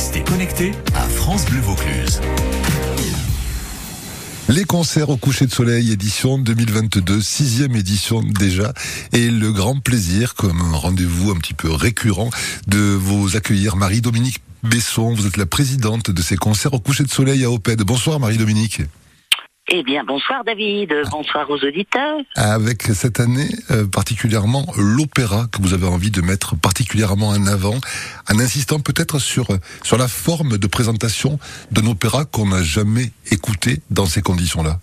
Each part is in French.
Restez connectés à France Bleu Vaucluse. Les concerts au coucher de soleil, édition 2022, sixième édition déjà, et le grand plaisir, comme un rendez-vous un petit peu récurrent, de vous accueillir Marie-Dominique Besson. Vous êtes la présidente de ces concerts au coucher de soleil à Oped. Bonsoir Marie-Dominique. Eh bien, bonsoir David, bonsoir aux auditeurs. Avec cette année euh, particulièrement l'opéra que vous avez envie de mettre particulièrement en avant, en insistant peut-être sur sur la forme de présentation d'un opéra qu'on n'a jamais écouté dans ces conditions-là.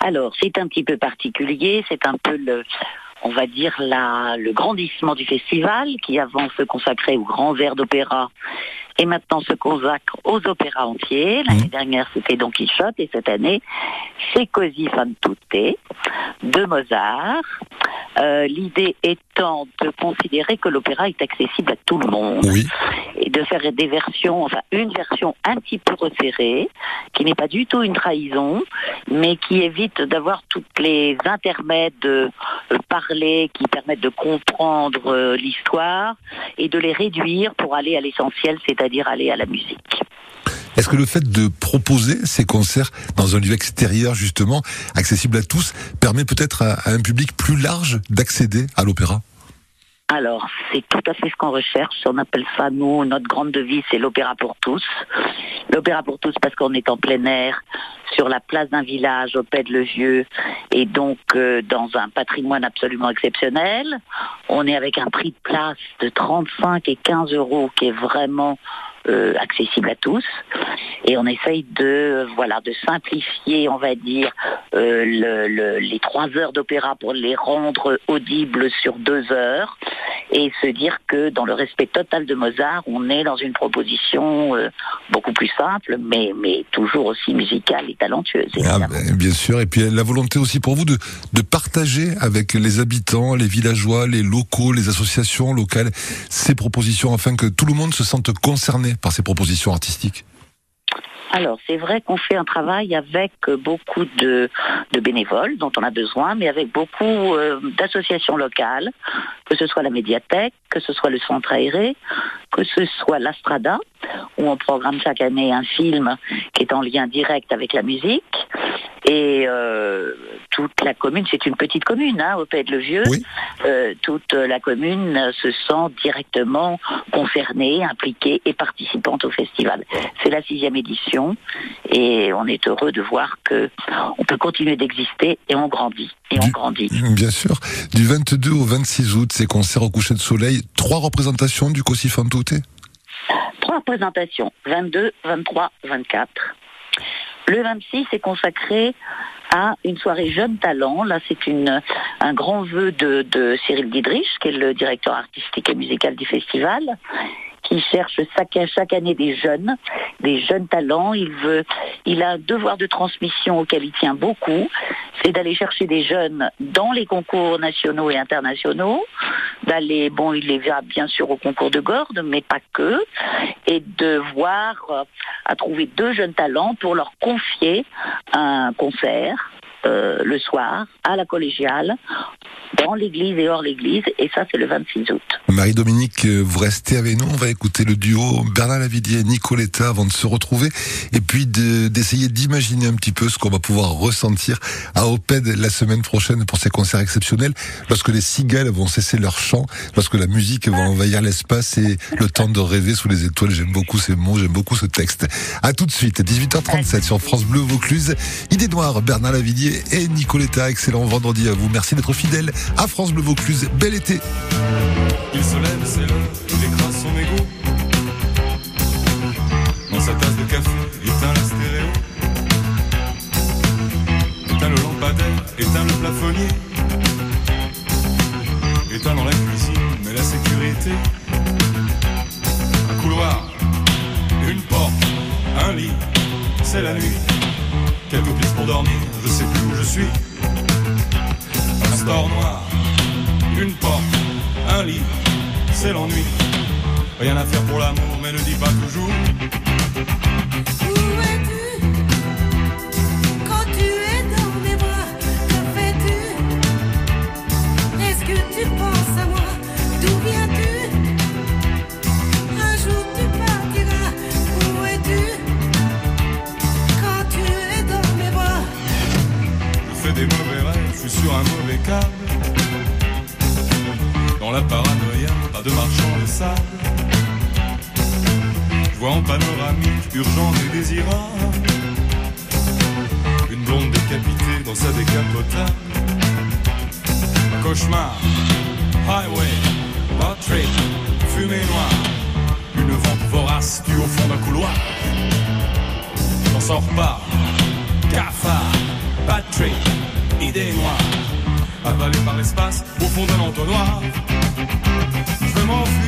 Alors, c'est un petit peu particulier, c'est un peu le on va dire la, le grandissement du festival qui avant se consacrait aux grands airs d'opéra et maintenant se consacre aux opéras entiers. L'année mmh. dernière, c'était Don Quichotte et cette année, c'est Così fan tutte de Mozart. Euh, l'idée étant de considérer que l'opéra est accessible à tout le monde et de faire des versions, enfin une version un petit peu resserrée, qui n'est pas du tout une trahison, mais qui évite d'avoir toutes les intermèdes de euh, parler qui permettent de comprendre euh, l'histoire et de les réduire pour aller à l'essentiel, c'est-à-dire aller à la musique. Est-ce que le fait de proposer ces concerts dans un lieu extérieur, justement, accessible à tous, permet peut-être à, un public plus large d'accéder à l'opéra? Alors, c'est tout à fait ce qu'on recherche. On appelle ça, nous, notre grande devise, c'est l'opéra pour tous. L'opéra pour tous parce qu'on est en plein air, sur la place d'un village au Pet le Vieux, et donc euh, dans un patrimoine absolument exceptionnel. On est avec un prix de place de 35 et 15 euros qui est vraiment euh, accessible à tous. Et on essaye de voilà de simplifier, on va dire, euh, le, les trois heures d'opéra pour les rendre audibles sur deux heures et se dire que dans le respect total de Mozart, on est dans une proposition euh, beaucoup plus simple, mais, mais toujours aussi musicale et talentueuse. Ah, ben, bien sûr, et puis la volonté aussi pour vous de, de partager avec les habitants, les villageois, les locaux, les associations locales, ces propositions afin que tout le monde se sente concerné par ces propositions artistiques alors, c'est vrai qu'on fait un travail avec beaucoup de, bénévoles dont on a besoin, mais avec beaucoup euh, d'associations locales, que ce soit la médiathèque, que ce soit le centre aéré, que ce soit l'Astrada, où on programme chaque année un film qui est en lien direct avec la musique. Et euh, toute la commune, c'est une petite commune, hein, au Pays de le Vieux. Euh, toute la commune se sent directement concernée, impliquée et participante au festival. C'est la sixième édition et on est heureux de voir que on peut continuer d'exister et on grandit et on grandit. Bien sûr. Du 22 au 26 août, ces concerts au coucher de soleil, trois représentations du Trois représentations, 22, 23, 24. Le 26 est consacré à une soirée jeune talent. Là, c'est un grand vœu de, de Cyril Didrich, qui est le directeur artistique et musical du festival qui cherche chaque, chaque année des jeunes, des jeunes talents. Il veut, il a un devoir de transmission auquel il tient beaucoup, c'est d'aller chercher des jeunes dans les concours nationaux et internationaux, d'aller, bon, il les verra bien sûr au concours de Gordes, mais pas que, et de voir, euh, à trouver deux jeunes talents pour leur confier un concert euh, le soir à la collégiale dans l'église et hors l'église, et ça c'est le 26 août. Marie-Dominique, euh, vous restez avec nous, on va écouter le duo Bernard Lavillier et Nicoletta avant de se retrouver, et puis d'essayer d'imaginer un petit peu ce qu'on va pouvoir ressentir à Oped la semaine prochaine pour ces concerts exceptionnels, lorsque les cigales vont cesser leur chant, lorsque la musique va envahir l'espace et le temps de rêver sous les étoiles. J'aime beaucoup ces mots, j'aime beaucoup ce texte. À tout de suite, 18h37 sur France Bleu Vaucluse. Idée noire, Bernard Lavillier et Nicoletta. Excellent vendredi à vous. Merci d'être fidèle à France Bleu Vaucluse. Bel été. Il se lève, c'est il écrase son égo. Dans sa tasse de café, éteint la stéréo. Éteint le lampadaire, éteint le plafonnier. Éteint dans la cuisine, mais la sécurité. Un couloir, une porte, un lit, c'est la nuit. Quelques pistes pour dormir, je sais plus où je suis. Un store noir, une porte, un lit, c'est l'ennui. Rien à faire pour l'amour, mais ne dis pas toujours. Urgent et désirable. Une blonde décapitée dans sa décapotable. Cauchemar, highway, Patrick, fumée noire. Une vente vorace tue au fond d'un couloir. J'en sors pas, cafard, Patrick, idée noire. Avalé par l'espace au fond d'un entonnoir. Je m'enfuir,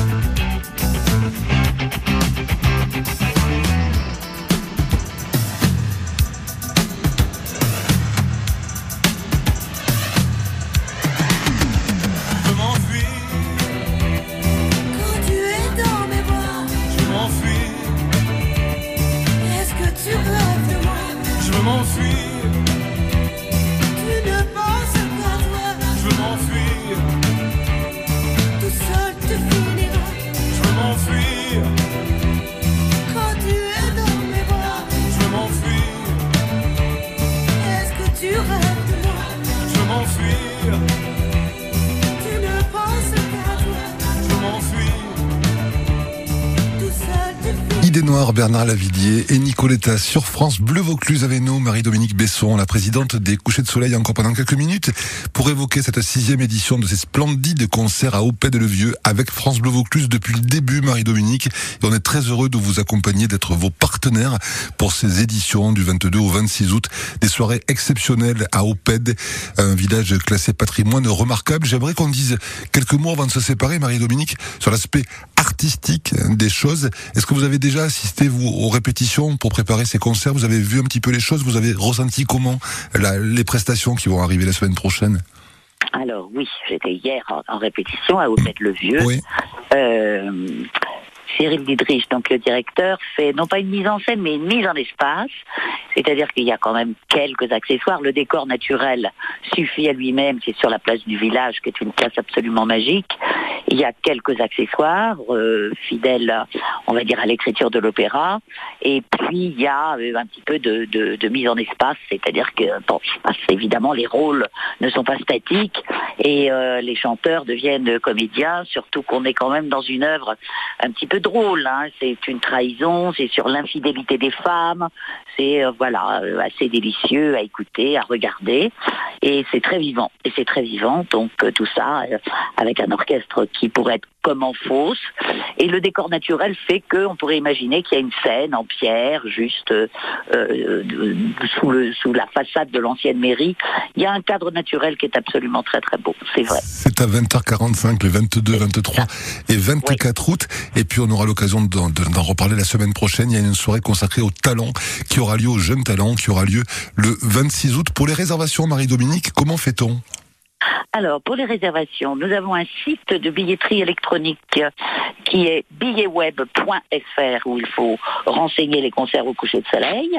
Bernard Lavillier et Nicoletta sur France Bleu Vaucluse avec nous, Marie-Dominique Besson, la présidente des Couchers de Soleil, encore pendant quelques minutes, pour évoquer cette sixième édition de ces splendides concerts à Opet le Vieux avec France Bleu Vaucluse depuis le début, Marie-Dominique. Et on est très heureux de vous accompagner, d'être vos partenaires pour ces éditions du 22 au 26 août. Des soirées exceptionnelles à Oped, un village classé patrimoine remarquable. J'aimerais qu'on dise quelques mots avant de se séparer, Marie-Dominique, sur l'aspect artistique des choses. Est-ce que vous avez déjà assisté, vous, aux répétitions pour préparer ces concerts Vous avez vu un petit peu les choses Vous avez ressenti comment la- les prestations qui vont arriver la semaine prochaine? Alors oui, j'étais hier en, en répétition à Opette-le-Vieux. Oui. Euh, Cyril Didrich, donc le directeur, fait non pas une mise en scène, mais une mise en espace. C'est-à-dire qu'il y a quand même quelques accessoires. Le décor naturel suffit à lui-même, c'est sur la place du village, qui est une place absolument magique. Il y a quelques accessoires, euh, fidèles, on va dire, à l'écriture de l'opéra. Et puis, il y a euh, un petit peu de, mise en espace, c'est-à-dire que, évidemment, les rôles ne sont pas statiques et euh, les chanteurs deviennent comédiens, surtout qu'on est quand même dans une œuvre un petit peu drôle. hein. C'est une trahison, c'est sur l'infidélité des femmes, c'est voilà assez délicieux à écouter, à regarder, et c'est très vivant. Et c'est très vivant, donc tout ça avec un orchestre qui pourrait être comme en fosse, et le décor naturel fait qu'on pourrait imaginer qu'il y a une scène en pierre, juste euh, euh, sous, le, sous la façade de l'ancienne mairie. Il y a un cadre naturel qui est absolument très très beau, c'est vrai. C'est à 20h45, le 22, 23 et 24 août. Et puis on aura l'occasion d'en de- d'en reparler la semaine prochaine. Il y a une soirée consacrée aux talents qui aura lieu aux jeunes talents, qui aura lieu le 26 août. Pour les réservations, Marie-Dominique, comment fait-on? Alors, pour les réservations, nous avons un site de billetterie électronique qui est billetweb.fr où il faut renseigner les concerts au coucher de soleil.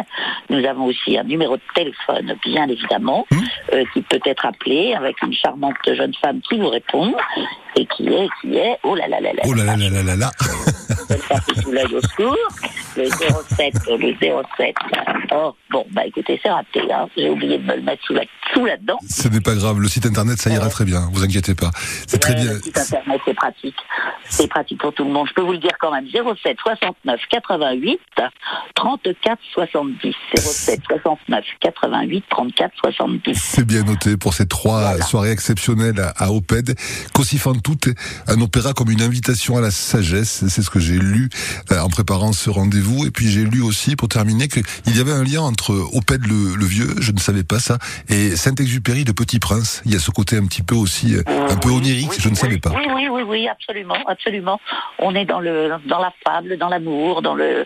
Nous avons aussi un numéro de téléphone, bien évidemment, euh, qui peut être appelé avec une charmante jeune femme qui vous répond et qui est, qui est, oh là là là là, Oh là là là là au secours, le 07, le 07, oh, Bon, bah écoutez, c'est raté. Hein. J'ai oublié de me le mettre sous la sous là-dedans. Ce n'est pas grave, le site internet, ça ira très bien, vous inquiétez pas. C'est très bien. Le site internet, c'est pratique. C'est pratique pour tout le monde. Je peux vous le dire quand même. 07 69 88 34 70. 07 69 88 34 70. C'est bien noté pour ces trois Voilà. soirées exceptionnelles à, à Oped. Qu'aussi fan un opéra comme une invitation à la sagesse. C'est ce que j'ai lu euh, en préparant ce rendez-vous. Et puis j'ai lu aussi, pour terminer, qu'il y avait un lien entre Oped le, le vieux, je ne savais pas ça, et Saint-Exupéry de Petit Prince. Il y a ce côté un petit peu aussi, euh, un peu onirique, oui, je ne savais pas. Oui, oui, oui, oui, absolument, absolument. On est dans le dans la fable, dans l'amour, dans le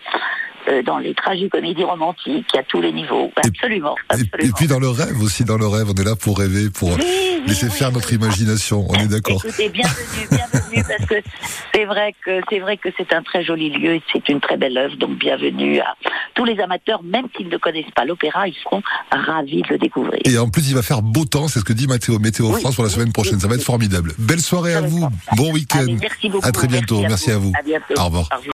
euh, dans les tragicomédies romantiques, à tous les niveaux. Absolument, Et, absolument. et puis dans le rêve aussi, dans le rêve, on est là pour rêver, pour Oui, laisser oui, faire oui, notre imagination. On est d'accord. Écoutez, bienvenue, bienvenue, parce que c'est vrai que c'est vrai que c'est un très joli lieu et c'est une très belle œuvre. Donc bienvenue à tous les amateurs, même s'ils ne connaissent pas l'opéra, ils seront ravis de le découvrir. Et en plus, il va faire beau temps, c'est ce que dit Météo, Météo France pour la semaine prochaine. Ça va être formidable. Belle soirée à vous. Bon week-end. Merci beaucoup. À très bientôt. Merci à vous. À bientôt. Au revoir.